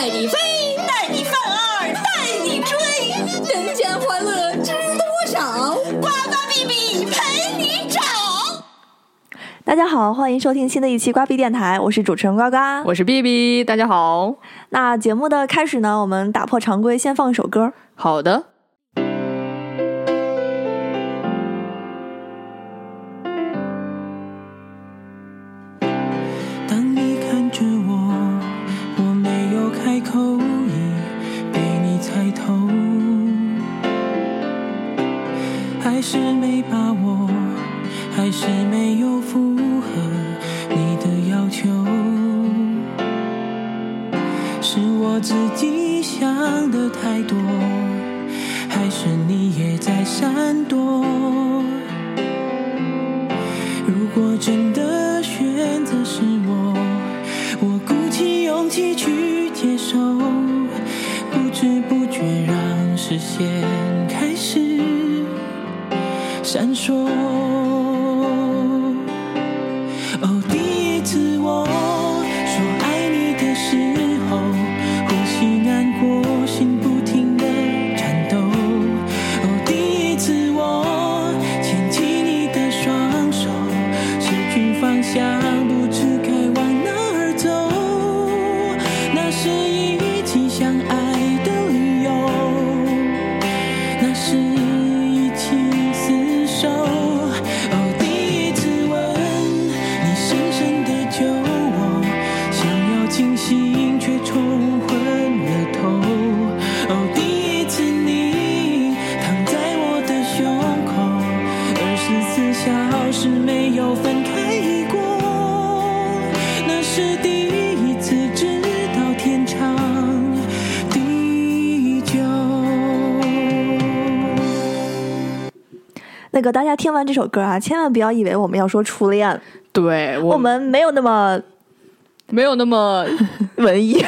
带你飞，带你犯二，带你追，人间欢乐知多少？呱呱哔哔陪你找。大家好，欢迎收听新的一期瓜逼电台，我是主持人呱呱。我是 B B，大家好。那节目的开始呢，我们打破常规，先放一首歌。好的。那个大家听完这首歌啊，千万不要以为我们要说初恋，对我们没有那么没有那么，文艺，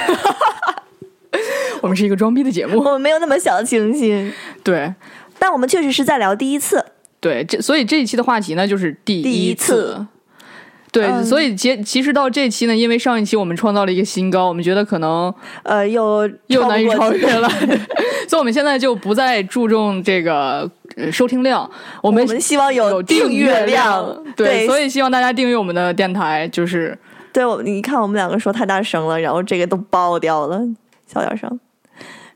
我们是一个装逼的节目。我们没有那么小清新，对但我们确实是在聊第一次。对，这所以这一期的话题呢就是第第一次次。对，嗯所以其其实到这期呢，因为上一期我们创造了一个新高，我们觉得可能呃，又又难以超越了，所以我们现在就不再注重这个呃收听量，我们我们希望有订阅量。对，对，所以希望大家订阅我们的电台，就是对我，你看我们两个说太大声了，然后这个都爆掉了，小点声。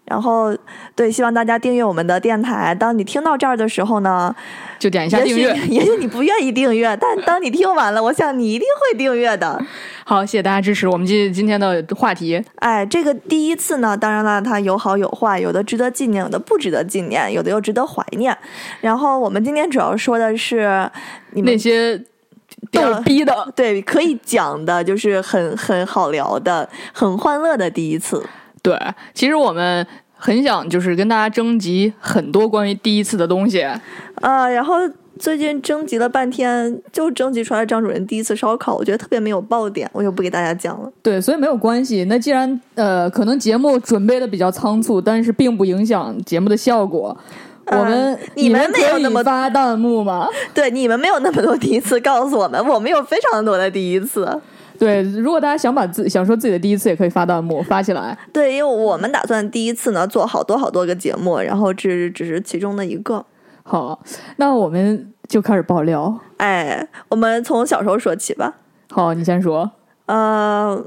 然后，对，希望大家订阅我们的电台。当你听到这儿的时候呢，就点一下也许订阅。也许你不愿意订阅，但 当你听完了，我想你一定会订阅的。好，谢谢大家支持。我们今今天的话题，哎，这个第一次呢，当然了，它有好有坏，有的值得纪念，有的不值得纪念，有的又值得怀念。然后我们今天主要说的是你们那些逗逼的，对可以讲的，就是很很好聊的、很欢乐的第一次。对，其实我们很想就是跟大家征集很多关于第一次的东西。啊，然后最近征集了半天，就征集出来张主任第一次烧烤，我觉得特别没有爆点，我就不给大家讲了。对，所以没有关系。那既然呃，可能节目准备的比较仓促，但是并不影响节目的效果。呃我们、你们没有那么发弹幕吗？对，你们没有那么多第一次告诉我们，我们有非常多的第一次。对，如果大家想把自想说自己的第一次，也可以发弹幕发起来。对，因为我们打算第一次呢做好多好多个节目，然后这只是其中的一个。好，那我们就开始爆料。哎，我们从小时候说起吧。好，你先说。呃，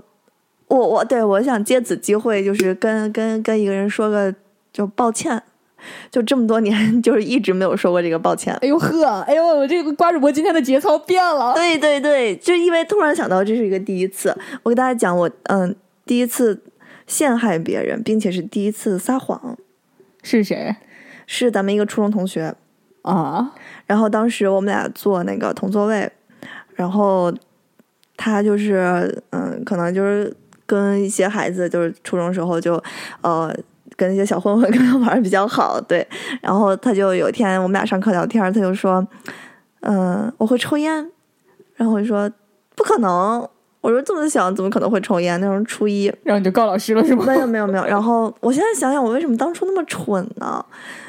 我我对我想借此机会，就是跟跟跟一个人说个就抱歉，就这么多年就是一直没有说过这个抱歉。哎呦呵，哎呦，我这个瓜主播今天的节操变了。对对对，就因为突然想到这是一个第一次，我给大家讲我嗯第一次陷害别人，并且是第一次撒谎，是谁是咱们一个初中同学。啊？然后当时我们俩坐那个同座位，然后他就是嗯，可能就是跟一些孩子，就是初中时候就呃跟那些小混混跟他玩的比较好，对。然后他就有一天我们俩上课聊天，他就说，嗯、我会抽烟，然后我就说不可能。我说这么小怎么可能会抽烟？那时候初一，然后你就告老师了是吗？没有没有没有。然后我现在想想，我为什么当初那么蠢呢？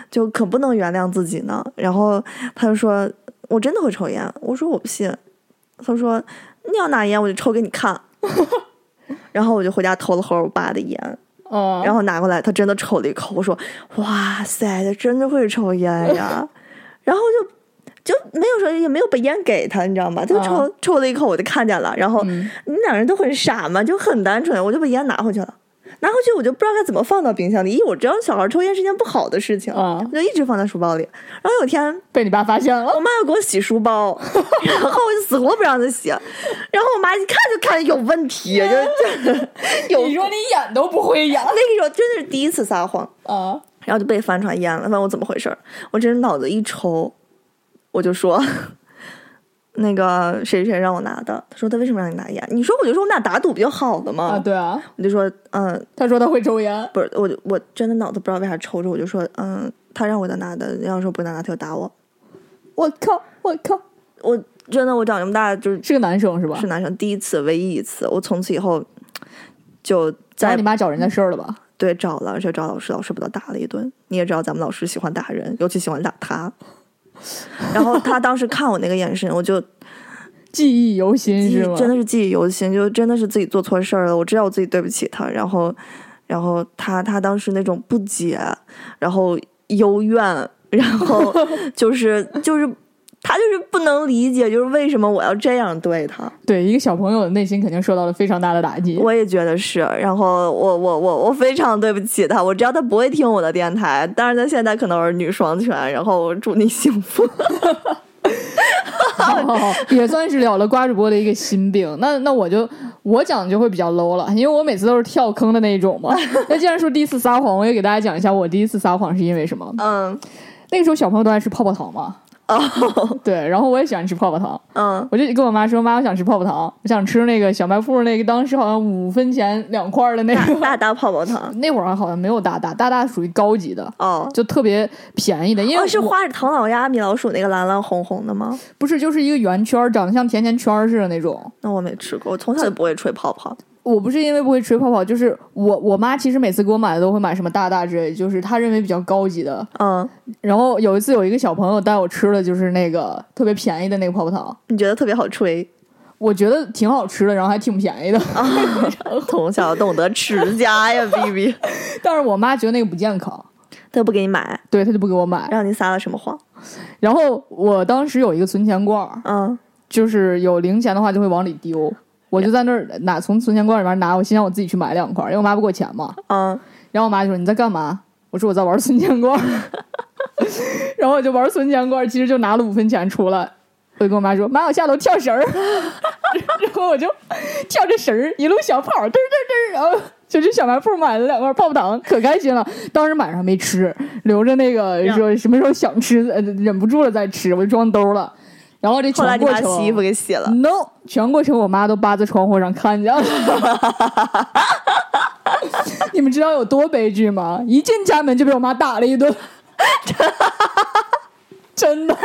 就可不能原谅自己呢。然后他就说：“我真的会抽烟。”我说：“我不信。”他说：“你要拿烟，我就抽给你看。”然后我就回家偷了盒我爸的烟，嗯，然后拿过来，他真的抽了一口，我说：“哇塞，他真的会抽烟呀！” 然后就就没有说也没有把烟给他，你知道吗？他就抽、啊抽了一口，我就看见了。然后嗯你两人都很傻嘛，就很单纯，我就把烟拿回去了。拿回去我就不知道该怎么放到冰箱里，因为我知道小孩抽烟是件不好的事情，啊我就一直放在书包里。然后有一天被你爸发现了我。妈要给我洗书包，然后我就死活不让她洗，然后我妈一看就看有问题，就就 有你说你演都不会演那个时候真的是第一次撒谎，啊？然后就被翻出来淹了。问我怎么回事儿，我真是脑子一抽，我就说那个谁谁让我拿的。他说他为什么让你拿烟？你说我就说我们俩打赌比较好的嘛。啊，对啊，我就说嗯，他说他会抽烟。不是，我就我真的脑子不知道为啥抽着，我就说嗯，他让我的拿的，要说不拿他就打我。我靠，我靠，我真的我长这么大就是是个男生是吧？是男生第一次，唯一一次，我从此以后就找在你妈找人家事儿了吧？对找了，而且找老师，老师把他打了一顿。你也知道咱们老师喜欢打人，尤其喜欢打他。然后他当时看我那个眼神，我就 记忆犹新记是吗？真的是记忆犹新，就真的是自己做错事儿了。我知道我自己对不起他，然后，然后他他当时那种不解，然后幽怨，然后 就是就是他就是不能理解，就是为什么我要这样对他。对一个小朋友的内心肯定受到了非常大的打击。我也觉得是，然后我我我我非常对不起他，我知道他不会听我的电台，但是他现在可能儿女双全，然后祝你幸福。哦，也算是了了瓜主播的一个心病。那那我就我讲的就会比较 low 了，因为我每次都是跳坑的那一种嘛。那既然说第一次撒谎，我也给大家讲一下我第一次撒谎是因为什么。嗯那个时候小朋友都爱吃泡泡糖嘛，哦 对，然后我也喜欢吃泡泡糖，嗯我就跟我妈说，妈，我想吃泡泡糖，我想吃那个小卖铺那个当时好像五分钱两块的那个。大大泡泡糖 那会儿好像没有大大，大大属于高级的，哦。就特别便宜的，因为哦，是画着唐老鸭、米老鼠那个蓝蓝红红的吗？不是就是一个圆圈，长得像甜甜圈似的那种。那我没吃过，我从小就不会吹泡泡。我不是因为不会吹泡泡，就是我我妈其实每次给我买的都会买什么大大之类，就是她认为比较高级的。嗯，然后有一次有一个小朋友带我吃的就是那个特别便宜的那个泡泡糖，你觉得特别好吹？我觉得挺好吃的，然后还挺便宜的。从小懂得持家呀，B B。但是我妈觉得那个不健康，她不给你买，对她就不给我买。让你撒了什么谎？然后我当时有一个存钱罐儿，嗯就是有零钱的话就会往里丢，我就在那儿拿从存钱罐里面拿，我心想我自己去买两块，因为我妈不给我钱嘛。嗯，然后我妈就说你在干嘛？我说我在玩存钱罐，然后我就玩存钱罐，其实就拿了五分钱出来。我就跟我妈说：“妈，我下楼跳绳儿。”然后我就跳着绳儿一路小跑，嘚儿嘚嘚，然后就去小卖铺买了两块泡泡糖，可开心了。当时晚上没吃，留着那个说什么时候想吃，呃，忍不住了再吃，我就装兜了。然后这全过程洗衣服给洗了。No，全过程我妈都扒在窗户上看见了。你们知道有多悲剧吗？一进家门就被我妈打了一顿，真的。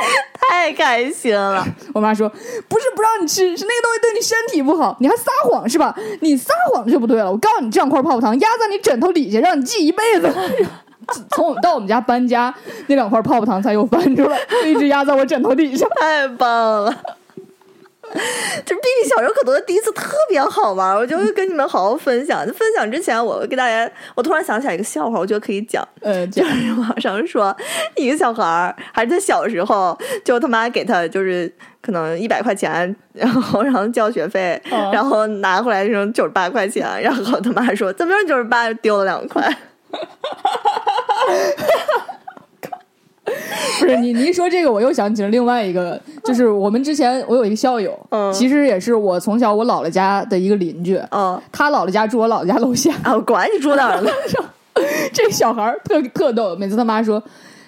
太开心了，我妈说：“不是不让你吃，是那个东西对你身体不好，你还撒谎是吧？你撒谎就不对了。我告诉你，这两块泡泡糖压在你枕头底下，让你记一辈子。” 从我们到我们家搬家，那两块泡泡糖才又翻出来，就一直压在我枕头底下。太棒了。这 B B 小时候可多第一次特别好玩，我就会跟你们好好分享。分享之前，我给大家，我突然想起来一个笑话，我觉得可以讲。呃，就讲是网上说，一个小孩儿还是他小时候，就他妈给他就是可能一百块钱，然后然后交学费，哦然后拿回来剩九十八块钱，然后他妈说怎么着九十八丢了两块，不是你，你一说这个，我又想起了另外一个，就是我们之前我有一个校友，嗯。其实也是我从小我姥姥家的一个邻居，嗯。他姥姥家住我姥姥家楼下，啊，我管你住哪儿了，这小孩儿特特逗，每次他妈说。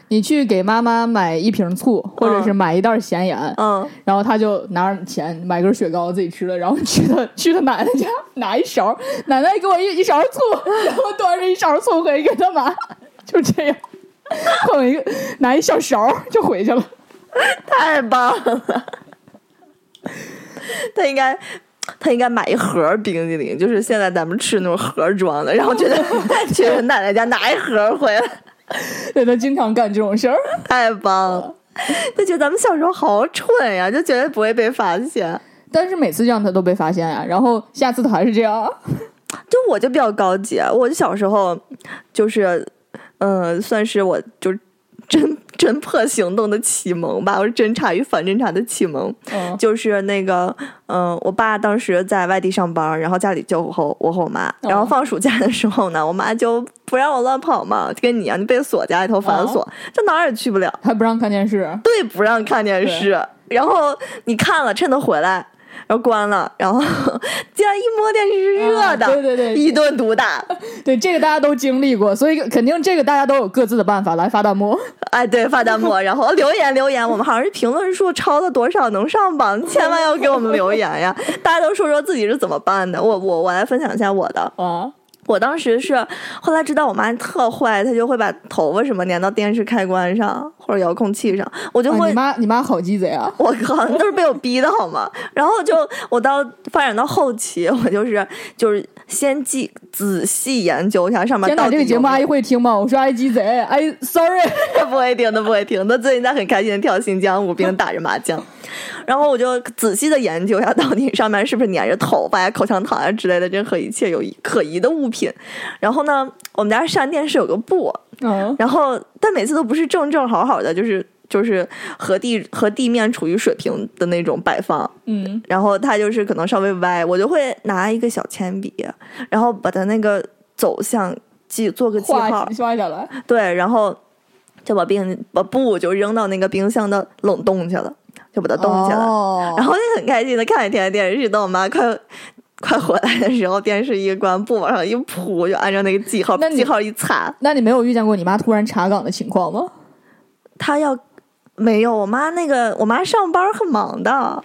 你去给妈妈买一瓶醋，或者是买一袋咸盐，嗯，然后他就拿着钱买根雪糕自己吃了，然后去他去他奶奶家拿一勺，奶奶给我一一勺醋，然后端着一勺醋回给他妈，就这样，捧一个拿一小勺就回去了。太棒了，他应该。他应该买一盒冰激凌，就是现在咱们吃那种盒装的，然后觉得 去他奶奶家拿一盒回来，对他经常干这种事儿。太棒了。他觉得咱们小时候好蠢呀，就觉得不会被发现。但是每次这样他都被发现呀、然后下次他还是这样，就我就比较高级，我小时候就是，嗯、算是我就侦侦破行动的启蒙吧，我是侦查与反侦查的启蒙。嗯。就是那个，嗯、我爸当时在外地上班，然后家里就我和我和我妈，然后放暑假的时候呢，我妈就不让我乱跑嘛，就跟你一样，你被锁家里头反锁，就哪儿也去不了。还不让看电视，对，不让看电视，然后你看了，趁他回来，然后关了，然后 竟然一摸电视是热的，啊对对对一顿毒打。对这个大家都经历过，所以肯定这个大家都有各自的办法来发弹幕。哎，对，发弹幕，然后留言留言，我们好像是评论数超了多少能上榜，千万要给我们留言呀！大家都说说自己是怎么办的，我我我来分享一下我的。啊，我当时是后来知道我妈特坏，她就会把头发什么粘到电视开关上或者遥控器上，我就会啊你妈你妈好鸡贼啊！我靠，那都是被我逼的好吗？然后就我到发展到后期，我就是就是先记仔细研究一下上面天哪，到底这个节目阿姨会听吗？我说阿姨鸡贼，阿姨 sorry。他不会听，他不会听。他最近在很开心的跳新疆舞，并打着麻将。然后我就仔细的研究一下，到底上面是不是粘着头发呀、口香糖啊之类的任何一切有可疑的物品。然后呢，我们家上电视有个布，嗯，然后但每次都不是正正好好的，就是就是和地和地面处于水平的那种摆放。嗯，然后它就是可能稍微歪，我就会拿一个小铅笔，然后把它那个走向记做个记号画，下来。对，然后就把冰把布就扔到那个冰箱的冷冻去了，就把它冻起来，哦然后就很开心的看一天电视，等我妈快。快回来的时候，电视一关，布往上一铺，就按照那个记号那记号一擦，那你没有遇见过你妈突然查岗的情况吗？她要没有我妈那个，我妈上班很忙的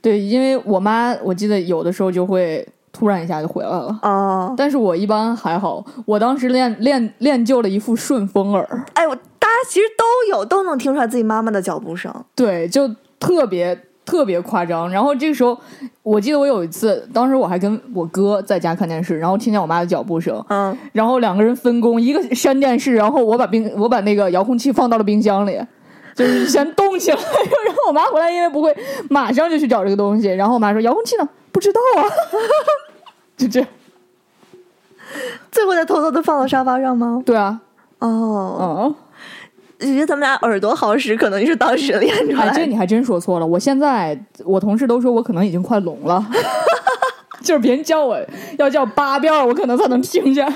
对，因为我妈我记得有的时候就会突然一下就回来了。哦。但是我一般还好，我当时练练练就了一副顺风耳，哎，我大家其实都有，都能听出来自己妈妈的脚步声。对，就特别特别夸张。然后这个时候，我记得我有一次，当时我还跟我哥在家看电视，然后听见我妈的脚步声，嗯，然后两个人分工，一个扇电视，然后我把冰我把那个遥控器放到了冰箱里。就是先动起来，然后我妈回来，因为不会马上就去找这个东西，然后我妈说遥控器呢？不知道啊，就这样。最后再偷偷的放到沙发上吗？对啊，哦，嗯，我觉得他们俩耳朵好使，可能就是当时练出来哎，这你还真说错了。我现在我同事都说我可能已经快聋了，就是别人叫我要叫八遍儿，我可能才能听见。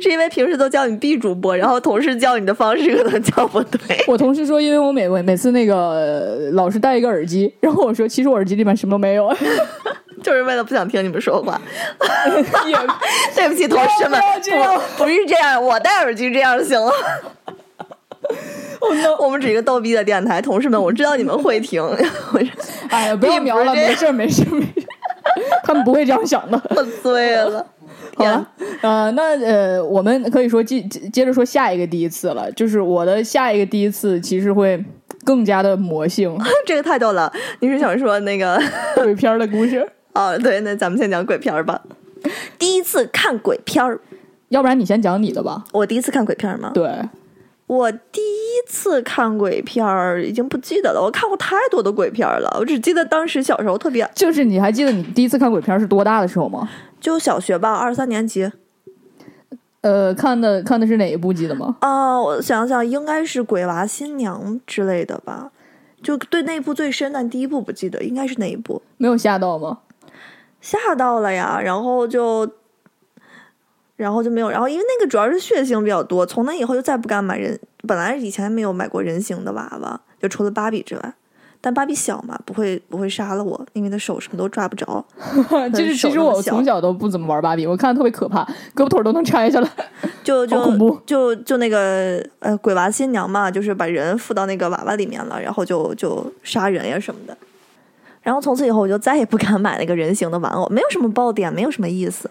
是因为平时都叫你 B 主播，然后同事叫你的方式可能叫不对。我同事说，因为我每每次那个呃老是戴一个耳机，然后我说其实我耳机里面什么都没有，就是为了不想听你们说话。也对不起，同事们不不不是这样，我戴耳机这样行了。哦 no，我们只是一个逗逼的电台，同事们，我知道你们会听，我哎呀，不要瞄了，没事儿没事儿没事儿，他们不会这样想的。我醉了。好了，呃，那呃，我们可以说接接接着说下一个第一次了，就是我的下一个第一次其实会更加的魔性 这个太逗了。你是想说那个？鬼片儿的故事，哦，对，那咱们先讲鬼片儿吧。第一次看鬼片儿，要不然你先讲你的吧。我第一次看鬼片儿吗？对，我第一次看鬼片儿已经不记得了，我看过太多的鬼片儿了，我只记得当时小时候特别，就是你还记得你第一次看鬼片儿是多大的时候吗？就小学吧，二三年级。呃，看的看的是哪一部记得吗？哦，我想想，应该是《鬼娃新娘》之类的吧。就对那一部最深，但第一部不记得，应该是哪一部？没有吓到吗？吓到了呀，然后就，然后就没有，然后因为那个主要是血腥比较多，从那以后就再不敢买人，本来以前没有买过人形的娃娃，就除了芭比之外，但芭比小嘛，不会不会杀了我，因为它手什么都抓不着。就是其实我从小都不怎么玩芭比，我看的特别可怕，胳膊腿都能拆下来。就就就就那个呃鬼娃新娘嘛，就是把人附到那个娃娃里面了，然后就就杀人呀什么的。然后从此以后我就再也不敢买那个人形的玩偶，没有什么爆点，没有什么意思。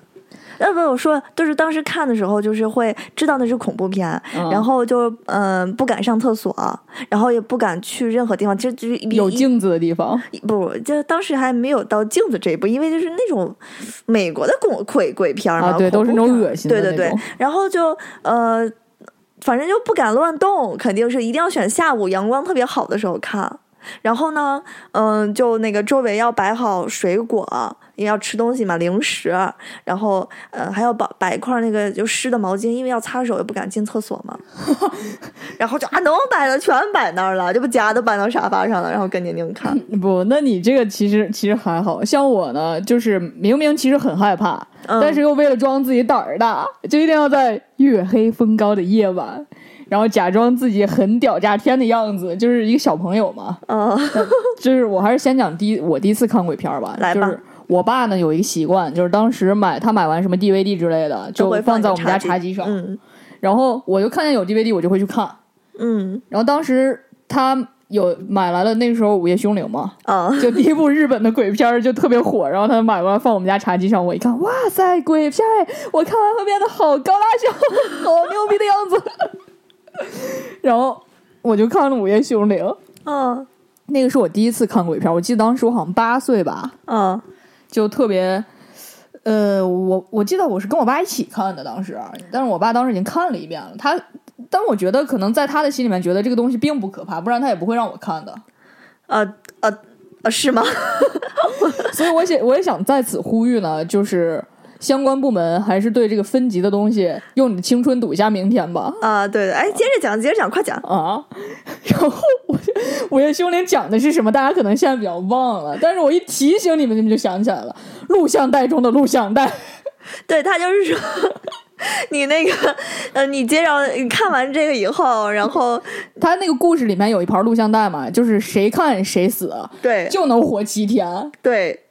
要不我说，就是当时看的时候，就是会知道那是恐怖片，嗯。然后就嗯、不敢上厕所，然后也不敢去任何地方，就就是有镜子的地方，不，就当时还没有到镜子这一步，因为就是那种美国的鬼鬼鬼片儿嘛，啊对都是那种恶心的对对对，然后就呃，反正就不敢乱动，肯定是一定要选下午阳光特别好的时候看。然后呢，嗯、就那个周围要摆好水果，因为要吃东西嘛，零食，然后呃还要摆摆一块那个就湿的毛巾，因为要擦手，又不敢进厕所嘛。然后就啊，能摆的全摆那儿了，这不夹都搬到沙发上了，然后跟宁宁看。不，那你这个其实其实还好像我呢，就是明明其实很害怕，嗯但是又为了装自己胆儿大，就一定要在月黑风高的夜晚，然后假装自己很屌炸天的样子，就是一个小朋友嘛。嗯 就是我还是先讲第一我第一次看鬼片儿吧，来吧就是我爸呢有一个习惯，就是当时买他买完什么 DVD 之类的，就放在我们家茶茶几上，嗯。然后我就看见有 DVD 我就会去看，嗯。然后当时他有买来了那个时候《午夜凶铃》嘛，啊就第一部日本的鬼片儿就特别火，然后他买过来放我们家茶几上，我一看，哇塞，鬼片儿！我看完会变得好高大上，好牛逼的样子。然后我就看了《午夜凶铃》，嗯那个是我第一次看鬼片儿，我记得当时我好像八岁吧，啊就特别。呃，我我记得我是跟我爸一起看的，当时，但是我爸当时已经看了一遍了。他，但我觉得可能在他的心里面觉得这个东西并不可怕，不然他也不会让我看的。呃呃呃！是吗？所以我想，我也想在此呼吁呢，就是相关部门还是对这个分级的东西，用你的青春赌一下明天吧。啊，对对，哎，接着讲，接着讲，快讲。啊，然后我《午夜凶铃》讲的是什么？大家可能现在比较忘了，但是我一提醒你们，你们就想起来了。录像带中的录像带，对他就是说，你那个呃，你接着你看完这个以后，然后他那个故事里面有一盘录像带嘛，就是谁看谁死，对就能活七天。对，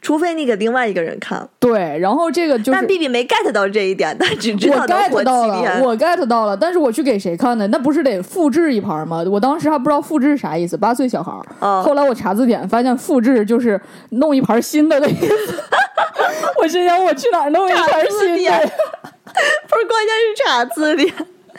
除非你给另外一个人看，对，然后这个就是但 B B 没 get 到这一点，他只知我道我 get 到了，我 get 到了，但是我去给谁看呢？那不是得复制一盘吗？我当时还不知道复制啥意思，八岁小孩儿。哦后来我查字典，发现复制就是弄一盘新的的意思。我心想，我去哪儿弄一盘新典的？不是，关键是查字典。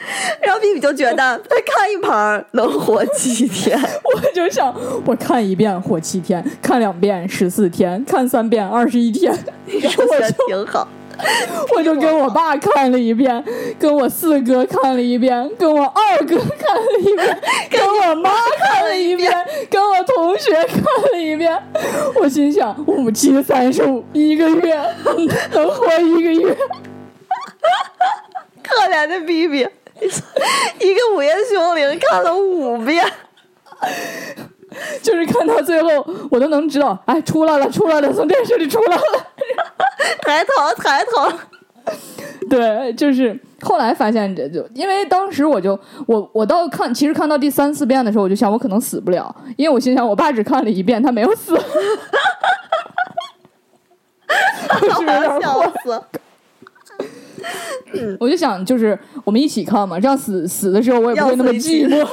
然后 B B 就觉得他看一盘能活七天，我就想，我看一遍活七天，看两遍十四天，看三遍二十一天。我觉得挺好。我就跟我爸看了一遍，跟我四哥看了一遍，跟我二哥看了一遍，跟我妈看了一遍，跟我同学看了一遍。我心想，五七三十五，一个月能活一个月。可怜的 B B，一个午夜凶铃看了五遍。就是看到最后，我都能知道，哎，出来了，出来了，从电视里出来了。抬头，抬头。对，就是后来发现这就，因为当时我就我我到看，其实看到第三四遍的时候，我就想我可能死不了，因为我心想我爸只看了一遍，他没有死。我是不是有点笑坏？死！我就想，就是我们一起看嘛，这样死死的时候我也不会那么寂寞。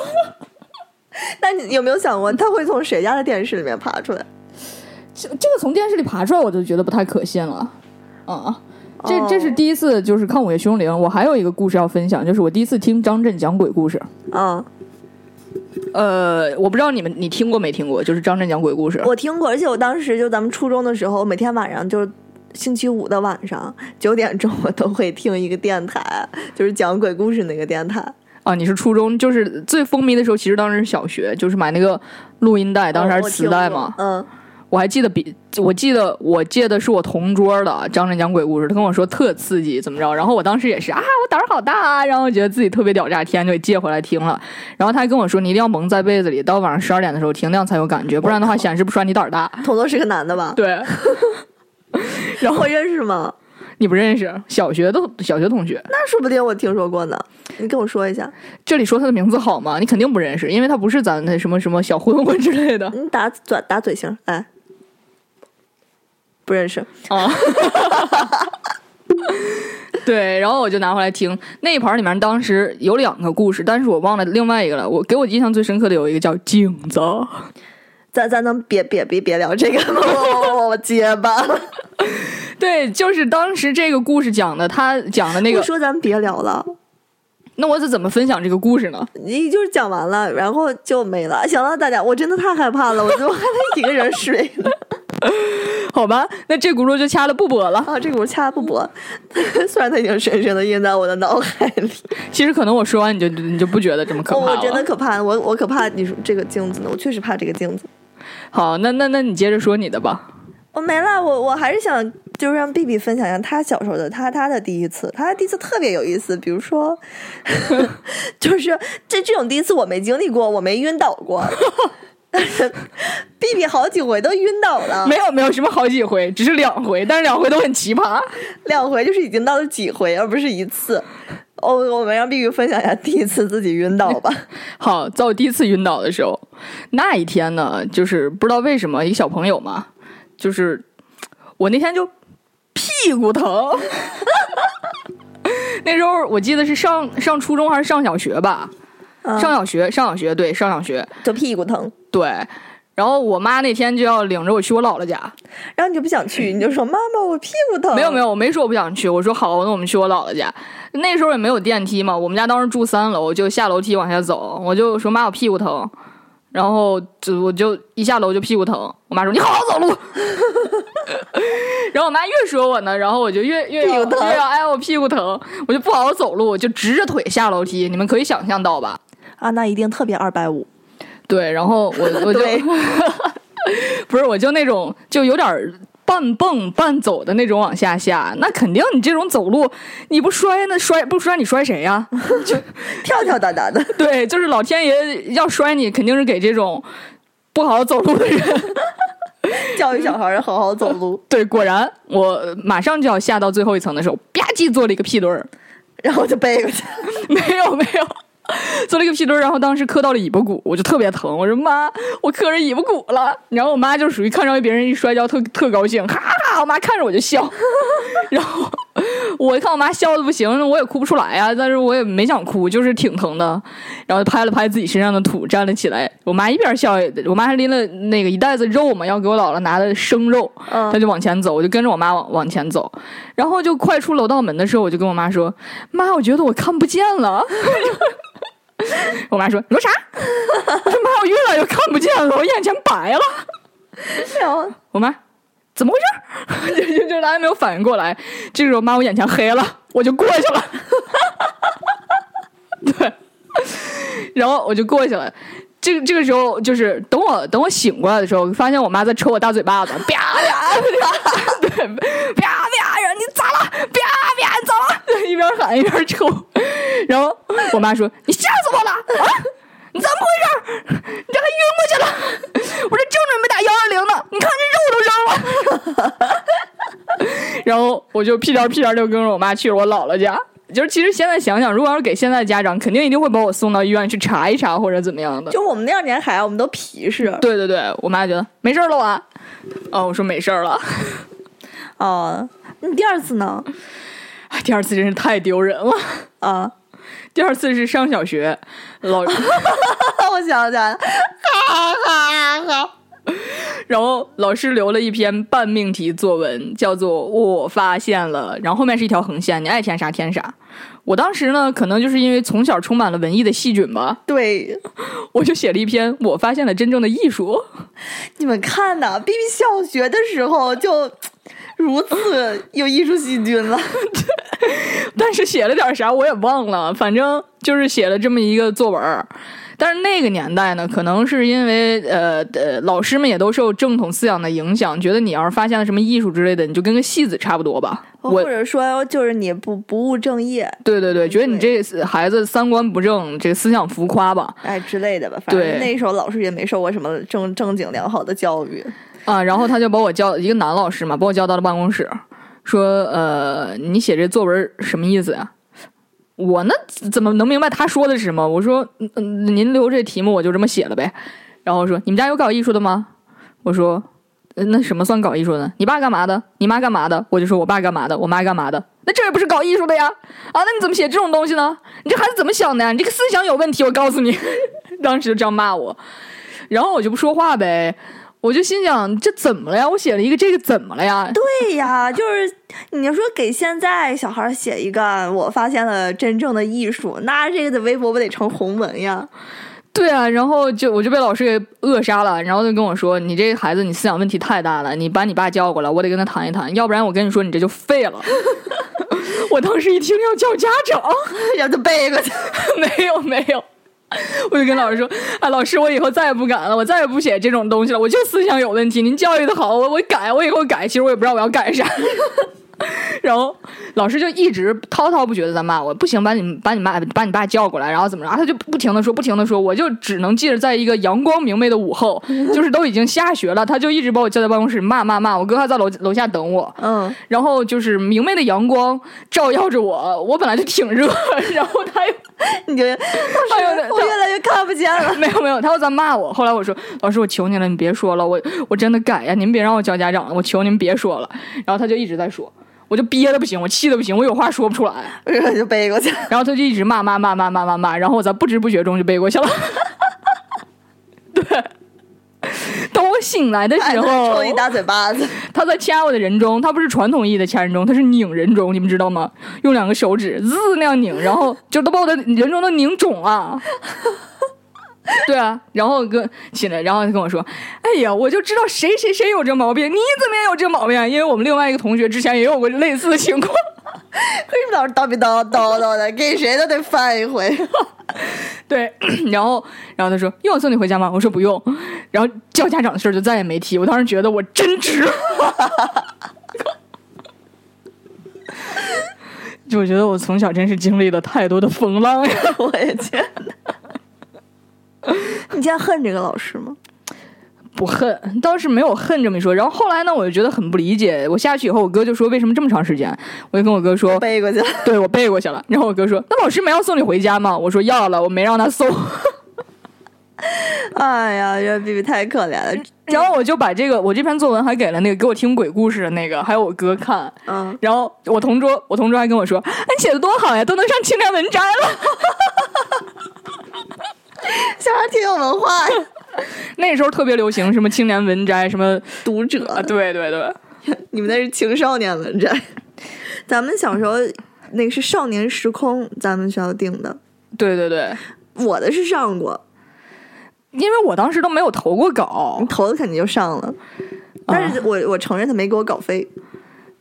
那你有没有想过，他会从谁家的电视里面爬出来？这这个从电视里爬出来，我就觉得不太可信了。啊，这这是哦第一次，就是看《午夜凶铃》。我还有一个故事要分享，就是我第一次听张震讲鬼故事。啊、呃，我不知道你们你听过没听过，就是张震讲鬼故事。我听过，而且我当时就咱们初中的时候，每天晚上就星期五的晚上九点钟，我都会听一个电台，就是讲鬼故事那个电台。啊，你是初中，就是最风靡的时候，其实当时是小学，就是买那个录音带，当时还是磁带嘛。嗯，我还记得比，我记得我借的是我同桌的张震讲鬼故事，他跟我说特刺激，怎么着？然后我当时也是啊，我胆儿好大啊，然后我觉得自己特别屌炸天，就给借回来听了。然后他还跟我说，你一定要蒙在被子里，到晚上十二点的时候听，那样才有感觉，不然的话显示不出来你胆儿大。彤彤是个男的吧？对，然后认识吗？你不认识，小学的小学同学，那说不定我听说过呢。你跟我说一下，这里说他的名字好吗？你肯定不认识，因为他不是咱那什么什么小混混之类的。你打嘴打嘴型，哎，不认识。啊。对，然后我就拿回来听那一盘里面，当时有两个故事，但是我忘了另外一个了。我给我印象最深刻的有一个叫镜子，咱咱能别别别别聊这个吗？我我我结巴。对，就是当时这个故事讲的，他讲的那我个，说咱们别聊了，那我是怎么分享这个故事呢？你就是讲完了，然后就没了。行了，大家，我真的太害怕了，我就害怕一个人睡了。好吧，那这轱辘就掐了不播了。啊，这轱辘掐了不播，虽然它已经深深的印在我的脑海里。其实可能我说完你就你就不觉得这么可怕了。我真的可怕，我我可怕你说这个镜子呢，我确实怕这个镜子。好，那那那你接着说你的吧。我没了，我我还是想就是让 B B 分享一下他小时候的他他的第一次，他的第一次特别有意思。比如说，就是这这种第一次我没经历过，我没晕倒过。但是 B B 好几回都晕倒了，没有没有什么好几回，只是两回，但是两回都很奇葩。两回就是已经到了几回，而不是一次。哦，我们让碧玉分享一下第一次自己晕倒吧。好，在我第一次晕倒的时候，那一天呢，就是不知道为什么一个小朋友嘛，就是我那天就屁股疼。那时候我记得是上上初中还是上小学吧？嗯上小学，上小学，对，上小学，就屁股疼，对。然后我妈那天就要领着我去我姥姥家，然后你就不想去，你就说妈妈我屁股疼。没有没有，我没说我不想去，我说好，那我们去我姥姥家。那时候也没有电梯嘛，我们家当时住三楼，就下楼梯往下走，我就说妈，我屁股疼，然后就我就一下楼就屁股疼，我妈说你好好走路，然后我妈越说我呢，然后我就越越越要哎我屁股疼，我就不好好走路，就直着腿下楼梯，你们可以想象到吧？啊，那一定特别二百五。对，然后我 我就 不是，我就那种就有点儿半蹦半走的那种往下下，那肯定你这种走路你不摔那摔不摔你摔谁呀？就跳跳哒哒的，对，就是老天爷要摔你，肯定是给这种不好好走路的人。教育小孩儿好好走路，对，果然我马上就要下到最后一层的时候，吧唧做了一个屁墩儿，然后就背过去。没有没有。做了一个屁墩儿，然后当时磕到了尾巴骨，我就特别疼。我说妈，我磕着尾巴骨了。然后我妈就属于看着别人一摔跤特特高兴，哈哈，我妈看着我就笑。然后我一看我妈笑的不行，我也哭不出来啊、但是我也没想哭，就是挺疼的。然后拍了拍自己身上的土，站了起来。我妈一边笑，我妈还拎了那个一袋子肉嘛，要给我姥姥拿的生肉，嗯她就往前走，我就跟着我妈往往前走。然后就快出楼道门的时候，我就跟我妈说：“妈，我觉得我看不见了。”我妈说：“你说啥？”我说：“妈，我越来越看不见了，我眼前白了。然后”我妈怎么回事？就就就大家没有反应过来。这个时候，妈，我眼前黑了，我就过去了。对，然后我就过去了。这个这个时候，就是等我等我醒过来的时候，发现我妈在抽我大嘴巴子，啪啪，啪 对，啪啪，然后你咋了？啪啪，你咋了？一边喊一边抽。然后我妈说：“你吓死我了啊！你怎么回事？你这还晕过去了？我这正准备打幺二零呢，你看这肉都扔了。”然后我就屁颠儿屁颠儿就跟着我妈去了我姥姥家。就是其实现在想想，如果要是给现在的家长，肯定一定会把我送到医院去查一查或者怎么样的。就我们那样年孩子，我们都皮实。对对对，我妈觉得没事儿了啊。哦，我说没事儿了。哦，你第二次呢？哎第二次真是太丢人了。啊，第二次是上小学，老 我想起来了，哈哈哈。然后老师留了一篇半命题作文，叫做“我发现了”，然后后面是一条横线，你爱填啥填啥。我当时呢，可能就是因为从小充满了文艺的细菌吧，对，我就写了一篇“我发现了真正的艺术你们看呐，B B 小学的时候就如此有艺术细菌了。”，但是写了点啥我也忘了，反正就是写了这么一个作文。但是那个年代呢，可能是因为呃呃，老师们也都受正统思想的影响，觉得你要是发现了什么艺术之类的，你就跟个戏子差不多吧。我或者说，就是你不不务正业，对对对，觉得你这孩子三观不正，这个思想浮夸吧。哎之类的吧。反对正那时候老师也没受过什么正正经良好的教育。啊，然后他就把我叫一个男老师嘛，把我叫到了办公室，说：“呃，你写这作文什么意思呀？”我那怎么能明白他说的是什么？我说：“嗯，您留这题目我就这么写了呗。”然后说：“你们家有搞艺术的吗？”我说：“那什么算搞艺术呢？你爸干嘛的？你妈干嘛的？”我就说我爸干嘛的，我妈干嘛的。那这也不是搞艺术的呀！啊，那你怎么写这种东西呢？你这孩子怎么想的呀？你这个思想有问题，我告诉你。当时就这样骂我，然后我就不说话呗。我就心想，这怎么了呀？我写了一个这个怎么了呀？对呀，就是你说给现在小孩写一个，我发现了真正的艺术，那这个的微博不得成红文呀？对啊，然后就我就被老师给扼杀了，然后就跟我说：“你这孩子，你思想问题太大了，你把你爸叫过来，我得跟他谈一谈，要不然我跟你说，你这就废了。”我当时一听要叫家长，然后就背过去。没 有没有，我就跟老师说：“啊，老师，我以后再也不敢了，我再也不写这种东西了。我就思想有问题，您教育的好，我我改，我以后改。其实我也不知道我要改啥。” 然后老师就一直滔滔不绝的在骂我，不行，把你把你妈把你爸叫过来，然后怎么着？他就不停的说，不停的说，我就只能记着，在一个阳光明媚的午后，就是都已经下学了，他就一直把我叫在办公室骂骂骂。我哥还在楼楼下等我，嗯，然后就是明媚的阳光照耀着我，我本来就挺热，然后他又 你就，老哎呦师，我越来越看不见了。没有没有，他又在骂我。后来我说：“老师，我求你了，你别说了，我我真的改呀，您别让我叫家长了，我求您别说了。”然后他就一直在说，我就憋的不行，我气的不行，我有话说不出来。我就背过去。然后他就一直骂骂骂骂骂骂骂，然后我在不知不觉中就背过去了。对，等我醒来的时候抽，一大嘴巴子。他在掐我的人中，他不是传统意义的掐人中，他是拧人中，你们知道吗？用两个手指滋那样拧，然后就都把我的人中都拧肿了。对啊，然后跟起来，然后他跟我说：“哎呀，我就知道谁谁谁有这毛病，你怎么也有这毛病啊？因为我们另外一个同学之前也有过类似的情况。为什么老是叨逼叨叨叨的？给谁都得翻一回。对，然后然后他说：用我送你回家吗？我说不用。然后叫家长的事儿就再也没提。我当时觉得我真值。就我觉得我从小真是经历了太多的风浪呀。我也觉得。你现在恨这个老师吗？不恨，倒是没有恨这么一说。然后后来呢，我就觉得很不理解。我下去以后，我哥就说为什么这么长时间？我就跟我哥说，背过去了。对我背过去了。然后我哥说，那老师没要送你回家吗？我说要了，我没让他送。哎呀，这 B B 太可怜了。然后我就把这个我这篇作文还给了那个给我听鬼故事的那个，还有我哥看。嗯，然后我同桌，我同桌还跟我说，哎，你写的多好呀，都能上青年文摘了。小孩挺有文化。呀。那时候特别流行什么青年文摘，什么读者，啊，对对对，你们那是青少年文摘，咱们小时候那个是少年时空，咱们学校定的。对对对，我的是上过，因为我当时都没有投过稿。你投的肯定就上了，但是我我承认他没给我稿费。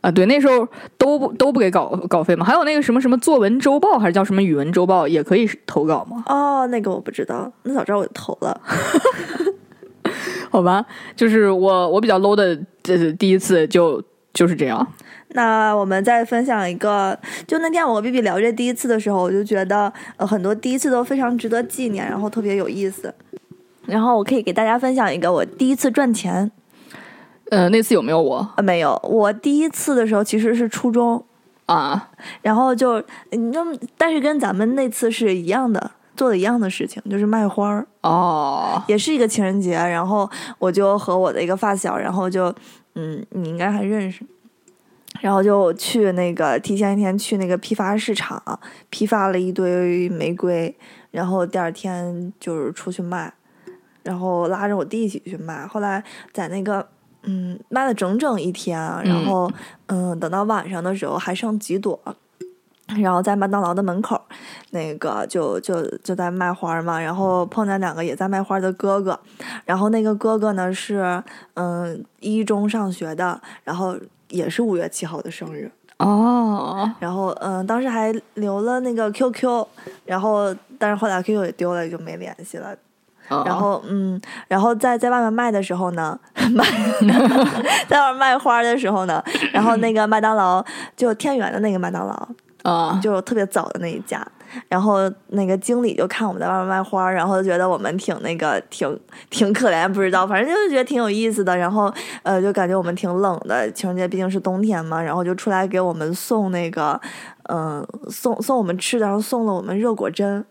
啊，对，那时候都不都不给稿稿费嘛，还有那个什么什么作文周报还是叫什么语文周报也可以投稿吗，哦，那个我不知道，那早知道我就投了。好吧，就是我我比较 low 的这第一次就就是这样，那我们再分享一个，就那天我和 B B 聊这第一次的时候，我就觉得呃很多第一次都非常值得纪念，然后特别有意思。然后我可以给大家分享一个我第一次赚钱。呃，那次有没有我呃，没有，我第一次的时候其实是初中，啊？然后就嗯那么，但是跟咱们那次是一样的，做的一样的事情，就是卖花儿，哦，也是一个情人节。然后我就和我的一个发小，然后就嗯，你应该还认识。然后就去那个提前一天去那个批发市场批发了一堆玫瑰，然后第二天就是出去卖，然后拉着我弟一起去卖。后来在那个嗯卖了整整一天，然后嗯等到晚上的时候还剩几朵，然后在麦当劳的门口，那个就就就在卖花嘛，然后碰见两个也在卖花的哥哥，然后那个哥哥呢是嗯一中上学的，然后也是五月七号的生日，哦，然后嗯当时还留了那个 QQ，然后但是后来 QQ 也丢了，就没联系了。哦。然后嗯，然后在在外面卖的时候呢，卖 在外面卖花的时候呢，然后那个麦当劳就天元的那个麦当劳，啊，就特别早的那一家，然后那个经理就看我们在外面卖花，然后就觉得我们挺那个挺挺可怜，不知道，反正就是觉得挺有意思的，然后呃就感觉我们挺冷的，情人节毕竟是冬天嘛，然后就出来给我们送那个嗯、送送我们吃的，然后送了我们热果针，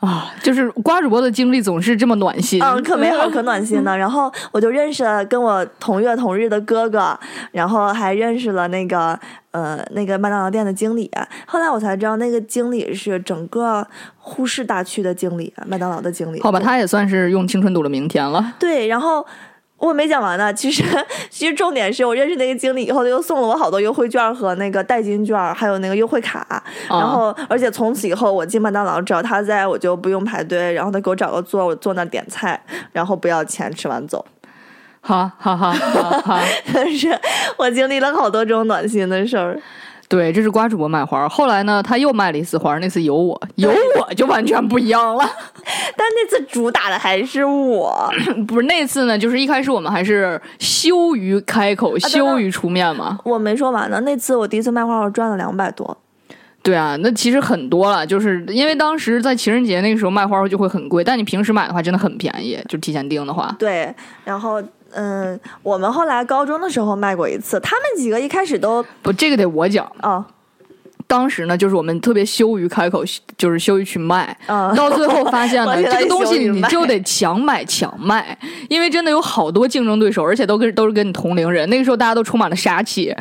啊，就是瓜主播的经历总是这么暖心，嗯，可美好可暖心的。然后我就认识了跟我同月同日的哥哥，然后还认识了那个呃那个麦当劳店的经理。后来我才知道，那个经理是整个呼市大区的经理，麦当劳的经理。好吧，他也算是用青春赌了明天了。对，然后。我没讲完呢，其实其实重点是我认识那个经理以后，他又送了我好多优惠券和那个代金券，还有那个优惠卡。然后，而且从此以后，我进麦当劳只要他在，我就不用排队，然后他给我找个座，我坐那点菜，然后不要钱，吃完走。好好好好好！但 是我经历了好多这种暖心的事儿。对，这是瓜主播卖花。后来呢，他又卖了一次花，那次有我，有我就完全不一样了。但那次主打的还是我，不是那次呢，就是一开始我们还是羞于开口、羞于出面嘛。我没说完呢。那次我第一次卖花，我赚了两百多。对啊，那其实很多了，就是因为当时在情人节那个时候卖花就会很贵，但你平时买的话真的很便宜，就提前订的话。对，然后嗯，我们后来高中的时候卖过一次，他们几个一开始都不，这个得我讲。啊当时呢，就是我们特别羞于开口，就是羞于去卖，啊，到最后发现呢，这个东西你就得强买强卖，因为真的有好多竞争对手，而且都跟都是跟你同龄人。那个时候大家都充满了杀气。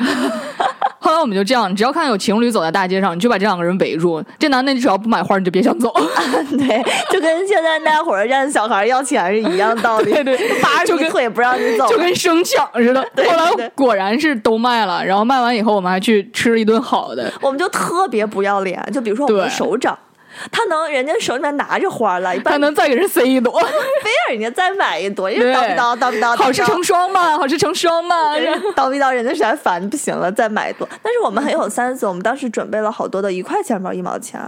后来我们就这样，只要看到有情侣走在大街上，你就把这两个人围住。这男的你只要不买花，你就别想走。对，就跟现在那火车站小孩要钱是一样道理，对对扒着你腿不让你走，就跟生抢似的。后来果然是都卖了，然后卖完以后，我们还去吃了一顿好的。我们就特别不要脸，就比如说我们的对首长，他能人家手里面拿着花了，一般还能再给人塞一朵，非让人家再买一朵，人对家叨逼叨叨逼叨，好事成双嘛，好事成双嘛。叨逼叨，人家实在烦不行了，再买一朵。但是我们很有 sense，我们当时准备了好多的一块钱包、一毛钱，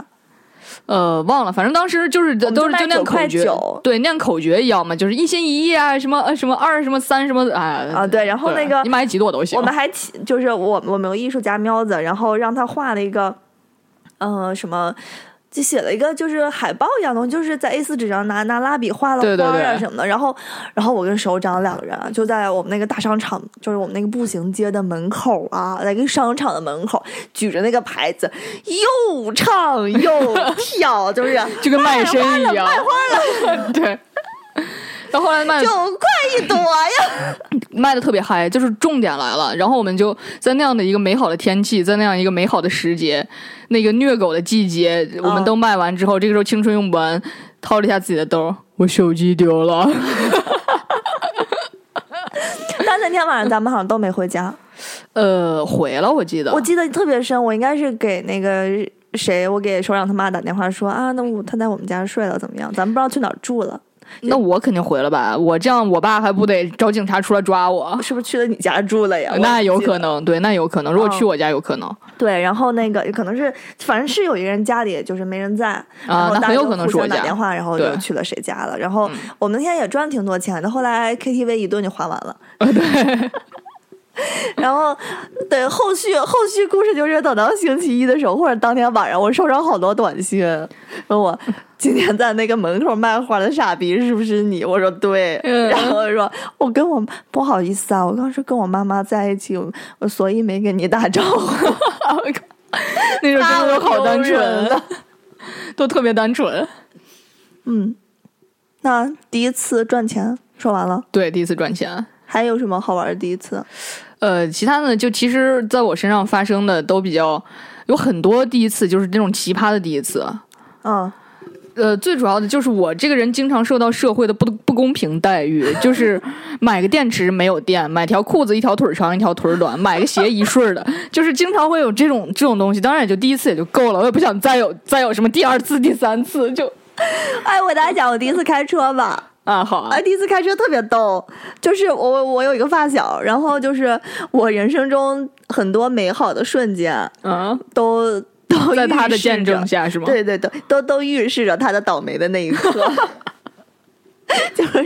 呃，忘了，反正当时就是都是就念口诀对，念口诀一样嘛，就是一心一意啊，什么呃什么二什么三什么哎啊对然后那个你买几朵都行。我们还起就是我我们有艺术家喵子，然后让他画了一个，呃什么。就写了一个就是海报一样的东西，就是在 A 四纸上拿拿蜡笔画了花啊什么的。然后，然后我跟首长两个人啊，就在我们那个大商场，就是我们那个步行街的门口啊，在一个商场的门口，举着那个牌子，又唱又跳，就是 就跟卖身一样，卖花了，对。然后后来卖九块一朵呀。卖的特别嗨，就是重点来了。然后我们就在那样的一个美好的天气，在那样一个美好的时节，那个虐狗的季节，我们都卖完之后，这个时候青春用不完，掏了一下自己的兜，我手机丢了。但那天晚上咱们好像都没回家，呃，回了，我记得。我记得特别深，我应该是给那个谁，我给首长他妈打电话说啊，那我他在我们家睡了，怎么样？咱们不知道去哪儿住了，那我肯定回了吧？我这样，我爸还不得找警察出来抓我？是不是去了你家住了呀？那有可。能，对，那有可能。如果去我家，有可能。对，然后那个可能是，反正是有一个人家里就是没人在，然很有可能是我家打电话，然后就去了谁家了。然后嗯我们那天也赚挺多钱的，后来 KTV 一顿就花完了。对。然后，对后续后续故事就是等到星期一的时候，或者当天晚上，我收到好多短信，问我今天在那个门口卖花的傻逼是不是你？我说对，嗯然后我说我跟我不好意思啊，我刚是跟我妈妈在一起，我我所以没跟你打招呼。那时候真的都好单纯了，都特别单纯。嗯，那第一次赚钱说完了，对，第一次赚钱。还有什么好玩的第一次？呃，其他的就其实在我身上发生的都比较有很多第一次，就是那种奇葩的第一次。嗯，呃，最主要的就是我这个人经常受到社会的不 不公平待遇，就是买个电池没有电，买条裤子一条腿长一条腿短，买个鞋一顺儿的，就是经常会有这种这种东西。当然也就第一次也就够了，我也不想再有再有什么第二次、第三次，就哎，我给大家讲我第一次开车吧。啊好啊哎，第一次开车特别逗，就是我我有一个发小，然后就是我人生中很多美好的瞬间嗯，都都在他的见证下是吗？对对对，都都预示着他的倒霉的那一刻。就是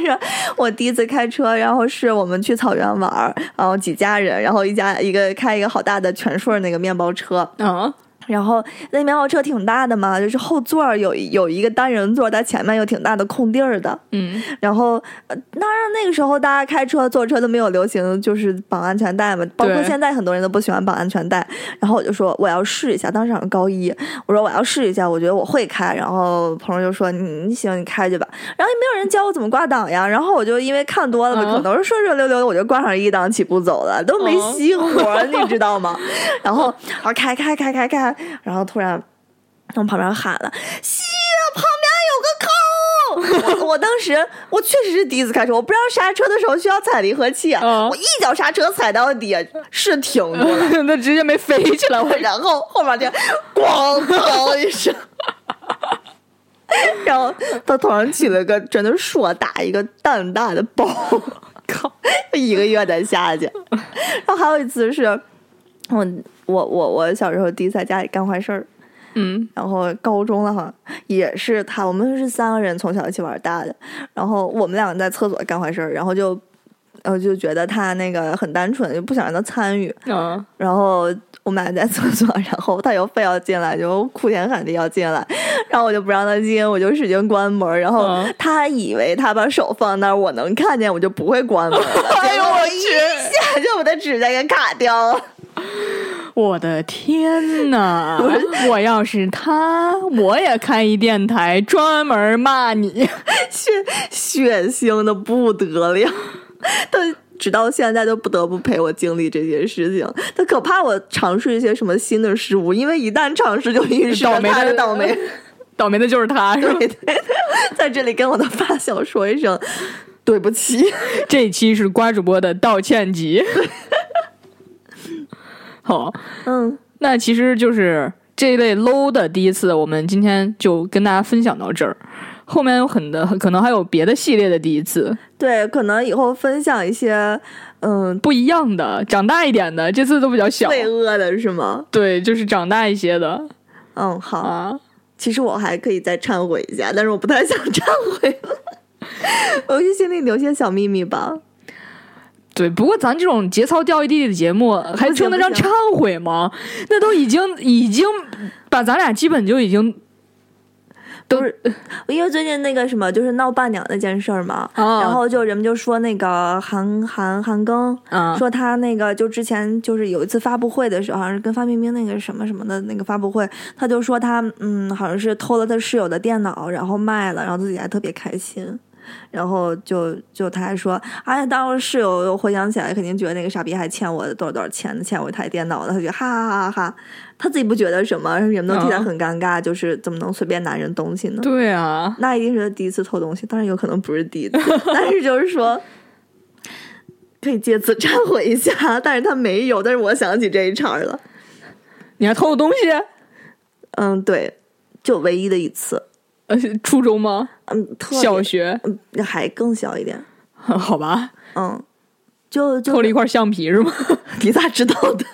我第一次开车，然后是我们去草原玩儿，然后几家人，然后一家一个开一个好大的全顺那个面包车，嗯然后那面包车挺大的嘛，就是后座有有一个单人座，它前面有挺大的空地儿的。嗯然后，呃当然那个时候大家开车坐车都没有流行就是绑安全带嘛，包括现在很多人都不喜欢绑安全带。然后我就说我要试一下，当时好像高一，我说我要试一下，我觉得我会开。然后朋友就说你你行你开去吧。然后也没有人教我怎么挂档呀。然后我就因为看多了嘛，嗯可能是顺顺溜溜的，我就挂上一档起步走了，都没嗯熄火，你知道吗？然后啊开开开开开，然后突然。从旁边喊了：“西，旁边有个坑！”我 我当时我确实是第一次开车，我不知道刹车的时候需要踩离合器，嗯我一脚刹车踩到底，是停住了，那直接没飞起来，我 然后后面就咣当一声，然后他头上起了个真的硕大一个蛋大的包，靠，一个月才下去。然后还有一次是我我我我小时候第一次在家里干坏事儿，嗯。然后高中了哈，也是他，我们是三个人从小一起玩大的，然后我们两个在厕所干坏事儿，然后就，呃，就觉得他那个很单纯，就不想让他参与，嗯。然后我们俩在厕所，然后他又非要进来，就哭天喊地要进来，然后我就不让他进，我就使劲关门，然后嗯。他以为他把手放那儿，我能看见，我就不会关门了，哎呦我去一下就把他指甲给卡掉了。我的天呐！我要是他，我也开一电台，专门骂你。血血腥的不得了，他直到现在都不得不陪我经历这些事情。他可怕我尝试一些什么新的事物，因为一旦尝试就预示着倒霉的他的倒霉。倒霉的就是他，是吧？对对，在这里跟我的发小说一声对不起。这一期是瓜主播的道歉集。好，嗯，那其实就是这一类 low 的第一次，我们今天就跟大家分享到这儿。后面有很多，可能还有别的系列的第一次，对，可能以后分享一些嗯不一样的，长大一点的，这次都比较小。罪恶的是吗？对，就是长大一些的嗯，好。啊。其实我还可以再忏悔一下，但是我不太想忏悔了。我就心里留些小秘密吧。对，不过咱这种节操掉一地的节目，还行称得上忏悔吗？那都已经已经把咱俩基本就已经都是因为最近那个什么，就是闹伴娘那件事儿嘛，啊然后就人们就说那个韩韩韩庚，啊说他那个就之前就是有一次发布会的时候，好像是跟范冰冰那个什么什么的那个发布会，他就说他嗯好像是偷了他室友的电脑，然后卖了，然后自己还特别开心。然后就就他还说，哎呀，当时室友又回想起来，肯定觉得那个傻逼还欠我多少多少钱呢，欠我一台电脑的，他就哈哈哈哈哈，他自己不觉得什么，人们都替他嗯很尴尬，就是怎么能随便拿人东西呢？对啊，那一定是他第一次偷东西，当然有可能不是第一次，但是就是说，可以借此忏悔一下。但是他没有，但是我想起这一茬了。你还偷我东西？嗯，对，就唯一的一次，呃，初中吗？嗯，特小学？嗯还更小一点，好吧，嗯，就就偷了一块橡皮是吗？你咋知道的？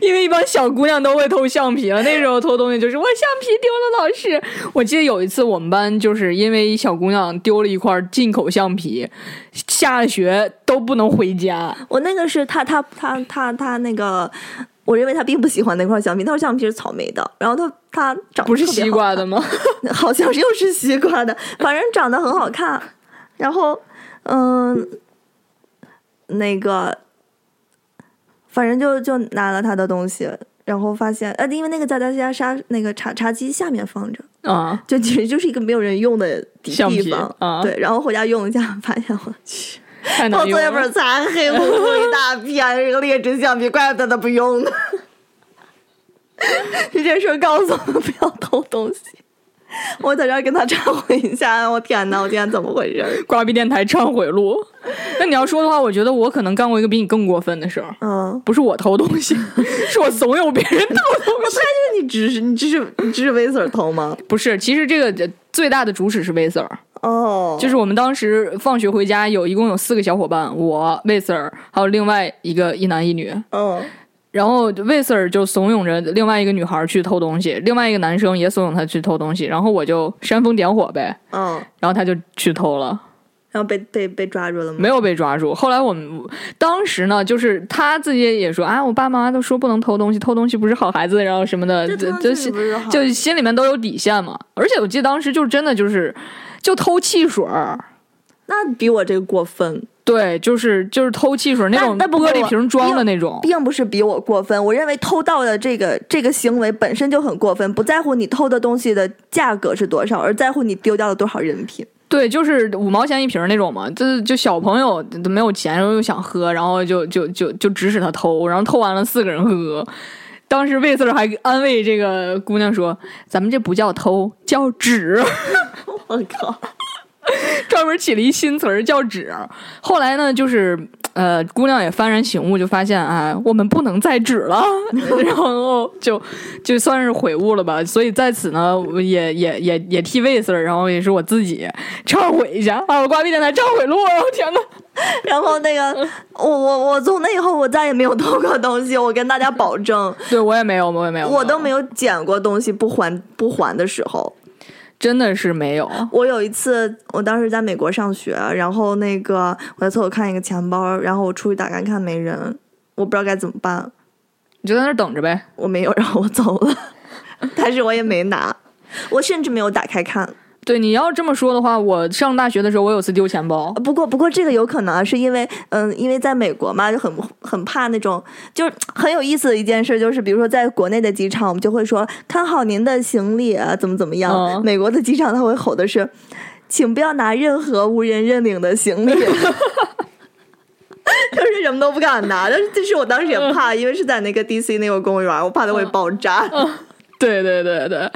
因为一般小姑娘都会偷橡皮了，那时候偷东西就是我橡皮丢了，老师。我记得有一次我们班就是因为小姑娘丢了一块进口橡皮，下了学都不能回家。我那个是她她她她她那个。我认为他并不喜欢那块橡皮，那块橡皮是草莓的，然后他他长得不是西瓜的吗？好像是又是西瓜的，反正长得很好看。然后，嗯，那个，反正就就拿了他的东西，然后发现，呃，因为那个在他家沙那个茶茶几下面放着，啊，就其实就是一个没有人用的地方啊对，然后回家用一下，发现我去，太我作业本。擦黑乎乎一大片，这个劣质橡皮，怪不得他不用呢。这件事儿告诉我们不要偷东西。我在这儿跟他忏悔一下，我天哪，我今天怎么回事儿？瓜逼电台忏悔录。那你要说的话，我觉得我可能干过一个比你更过分的事儿，嗯，不是我偷东西，是我怂恿别人偷东西。就是你指使你指使你指使威 Sir 偷吗？不是，其实这个最大的主使是威 Sir，哦，就是我们当时放学回家有一共有四个小伙伴，我魏 Sir 还有另外一个一男一女，嗯然后魏 Sir 就怂恿着另外一个女孩去偷东西，另外一个男生也怂恿他去偷东西，然后我就煽风点火呗，嗯，然后他就去偷了。然后被被被抓住了吗？没有被抓住。后来我们当时呢，就是他自己也说啊，我爸妈都说不能偷东西，偷东西不是好孩子，然后什么的，就就心里面都有底线嘛。而且我记得当时就是真的就是就偷汽水儿。那比我这个过分，对，就是就是偷汽水儿那种玻璃瓶装的那种，并不是比我过分。我认为偷盗的这个这个行为本身就很过分，不在乎你偷的东西的价格是多少，而在乎你丢掉了多少人品。对，就是五毛钱一瓶儿那种嘛，就是就小朋友都没有钱，然后又想喝，然后就就就就指使他偷，然后偷完了四个人喝。当时魏 Sir 还安慰这个姑娘说：“咱们这不叫偷，叫纸。”我靠！专门起了一新词儿叫“纸”。后来呢，就是呃，姑娘也幡然醒悟，就发现啊，我们不能再纸了，然后就就算是悔悟了吧。所以在此呢，我也也也也替魏 Sir，然后也是我自己忏悔一下啊！我瓜逼电台忏悔录，我天呐！然后那个，我我我从那以后我再也没有偷过东西，我跟大家保证，对我也没有，我也没有，我都没有捡过东西不还不还的时候。真的是没有。我有一次，我当时在美国上学，然后那个我在厕所看一个钱包，然后我出去打开看没人，我不知道该怎么办，你就在那儿等着呗。我没有，然后我走了，但是我也没拿，我甚至没有打开看。对，你要这么说的话，我上大学的时候，我有次丢钱包。不过，不过这个有可能啊，是因为，嗯，因为在美国嘛，就很很怕那种，就是很有意思的一件事，就是比如说在国内的机场，我们就会说看好您的行李啊，怎么怎么样。嗯美国的机场他会吼的是，请不要拿任何无人认领的行李。就是什么都不敢拿，但是这是我当时也怕，因为是在那个 DC 那个公园，我怕它会爆炸。对对对对，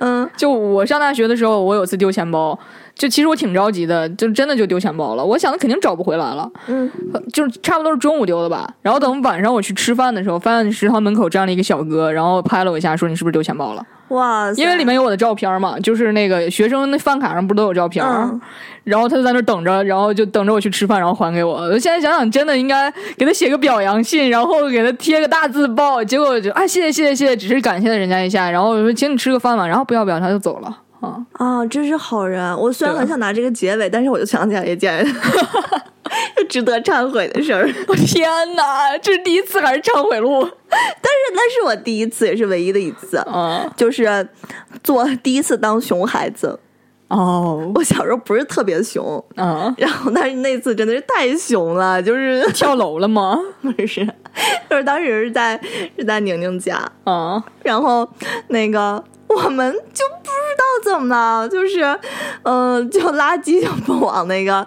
嗯，就我上大学的时候，我有次丢钱包，就其实我挺着急的，就真的就丢钱包了。我想的肯定找不回来了，嗯，就是差不多是中午丢的吧。然后等晚上我去吃饭的时候，发现食堂门口站了一个小哥，然后拍了我一下，说你是不是丢钱包了？哇塞，因为里面有我的照片嘛，就是那个学生那饭卡上不都有照片？嗯然后他就在那儿等着，然后就等着我去吃饭，然后还给我。我现在想想，真的应该给他写个表扬信，然后给他贴个大字报。结果就啊，谢谢谢谢谢谢，只是感谢了人家一下，然后我说请你吃个饭嘛，然后不要不要，他就走了啊。啊，真是好人！我虽然很想拿这个结尾，但是我就想起来一件 就值得忏悔的事儿。我天哪，这是第一次还是忏悔录？但是那是我第一次，也是唯一的一次，啊就是做第一次当熊孩子。哦我小时候不是特别熊，啊，然后但是那次真的是太熊了，就是 跳楼了吗？不是，就是当时是在是在宁宁家，啊然后那个我们就不知道怎么了，就是嗯、呃就垃圾就不往那个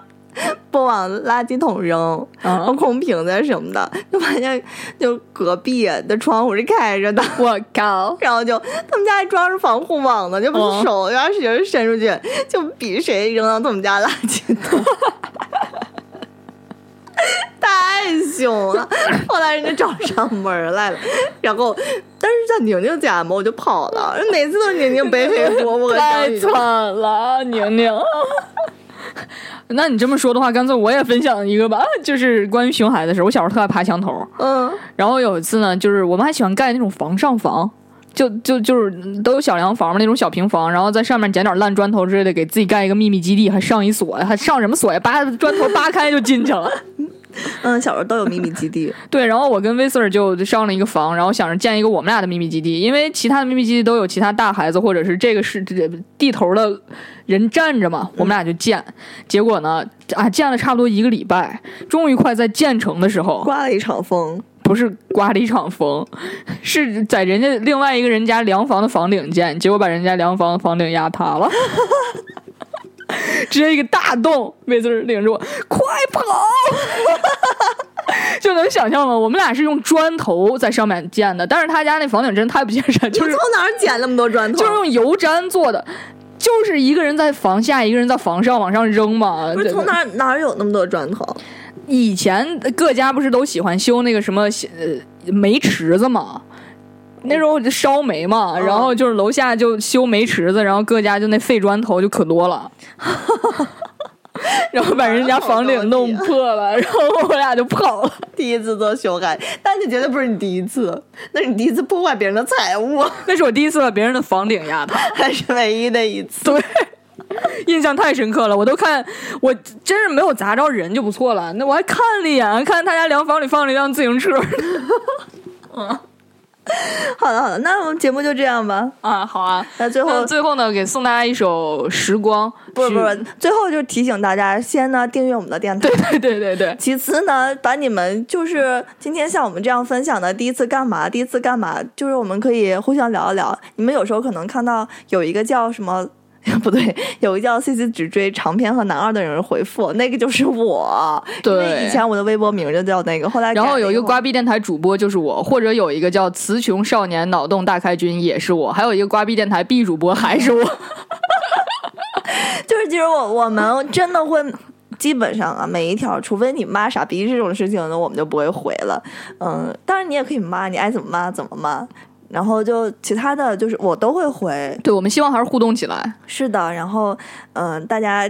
不往垃圾桶扔，然后啊！空瓶子什么的，就发现就隔壁的窗户是开着的。我靠！然后就他们家还装着防护网呢，就把嗯手然后使劲伸出去，就比谁扔到他们家垃圾桶。太凶了！后来人家找上门来了，然后但是在宁宁家嘛，我就跑了。每次都是宁宁背黑锅，我 太惨了，宁宁。那你这么说的话，干脆我也分享一个吧，就是关于熊孩子的事。我小时候特爱爬墙头，嗯然后有一次呢，就是我们还喜欢盖那种房上房，就就就是都有小洋房嘛，那种小平房，然后在上面捡点烂砖头之类的，给自己盖一个秘密基地，还上一锁，还上什么锁呀？扒砖头扒开就进去了。嗯，小时候都有秘密基地。对，然后我跟威 Sir 就上了一个房，然后想着建一个我们俩的秘密基地，因为其他的秘密基地都有其他大孩子或者是这个是这地头的人站着嘛，我们俩就建。结果呢，啊，建了差不多一个礼拜，终于快在建成的时候，刮了一场风，不是刮了一场风，是在人家另外一个人家凉房的房顶建，结果把人家凉房的房顶压塌了。直接一个大洞，魏子领着我快跑，就能想象吗？我们俩是用砖头在上面建的，但是他家那房顶真太不现实，就是从哪儿捡那么多砖头？就是用油毡做的，就是一个人在房下，一个人在房上往上扔嘛。不是从哪儿哪儿有那么多砖头？以前各家不是都喜欢修那个什么呃煤池子嘛？那时候就烧煤嘛，嗯然后就是楼下就修煤池子，然后各家就那废砖头就可多了，然后把人家房顶弄破了，然后我俩就跑了。第一次做修改，但是绝对不是你第一次，那是你第一次破坏别人的财物，那是我第一次把别人的房顶压塌，还是唯一的一次。对，印象太深刻了。我都看，我真是没有砸着人就不错了。那我还看了一眼，看他家凉房里放了一辆自行车。嗯好的好的，那我们节目就这样吧。啊，好啊。那最后那最后呢，给送大家一首《时光》。不不是不，最后就提醒大家，先呢订阅我们的电台。对对对对对，其次呢，把你们就是今天像我们这样分享的第一次干嘛，第一次干嘛，就是我们可以互相聊一聊。你们有时候可能看到有一个叫什么。不对，有一个叫 “C C 只追长篇和男二”的人回复，那个就是我。对因为以前我的微博名就叫那个，后来然后有一个瓜逼电台主播就是我，或者有一个叫词穷少年脑洞大开君也是我，还有一个瓜逼电台 B 主播还是我。就是其实我我们真的会。基本上啊，每一条，除非你骂傻逼这种事情呢，我们就不会回了。嗯，当然你也可以骂，你爱怎么骂怎么骂。然后就其他的就是我都会回，对，我们希望还是互动起来。是的，然后嗯、大家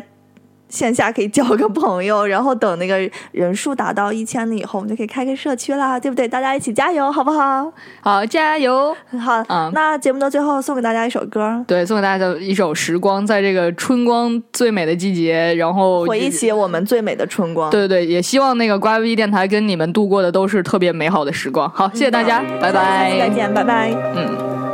线下可以交个朋友，然后等那个人数达到一千了以后，我们就可以开个社区啦，对不对？大家一起加油，好不好？好，加油！好，嗯那节目的最后送给大家一首歌，对，送给大家一首《时光》，在这个春光最美的季节，然后回忆起我们最美的春光。对对对，也希望那个瓜 V 电台跟你们度过的都是特别美好的时光。好，谢谢大家，拜下次再。见，拜拜。嗯。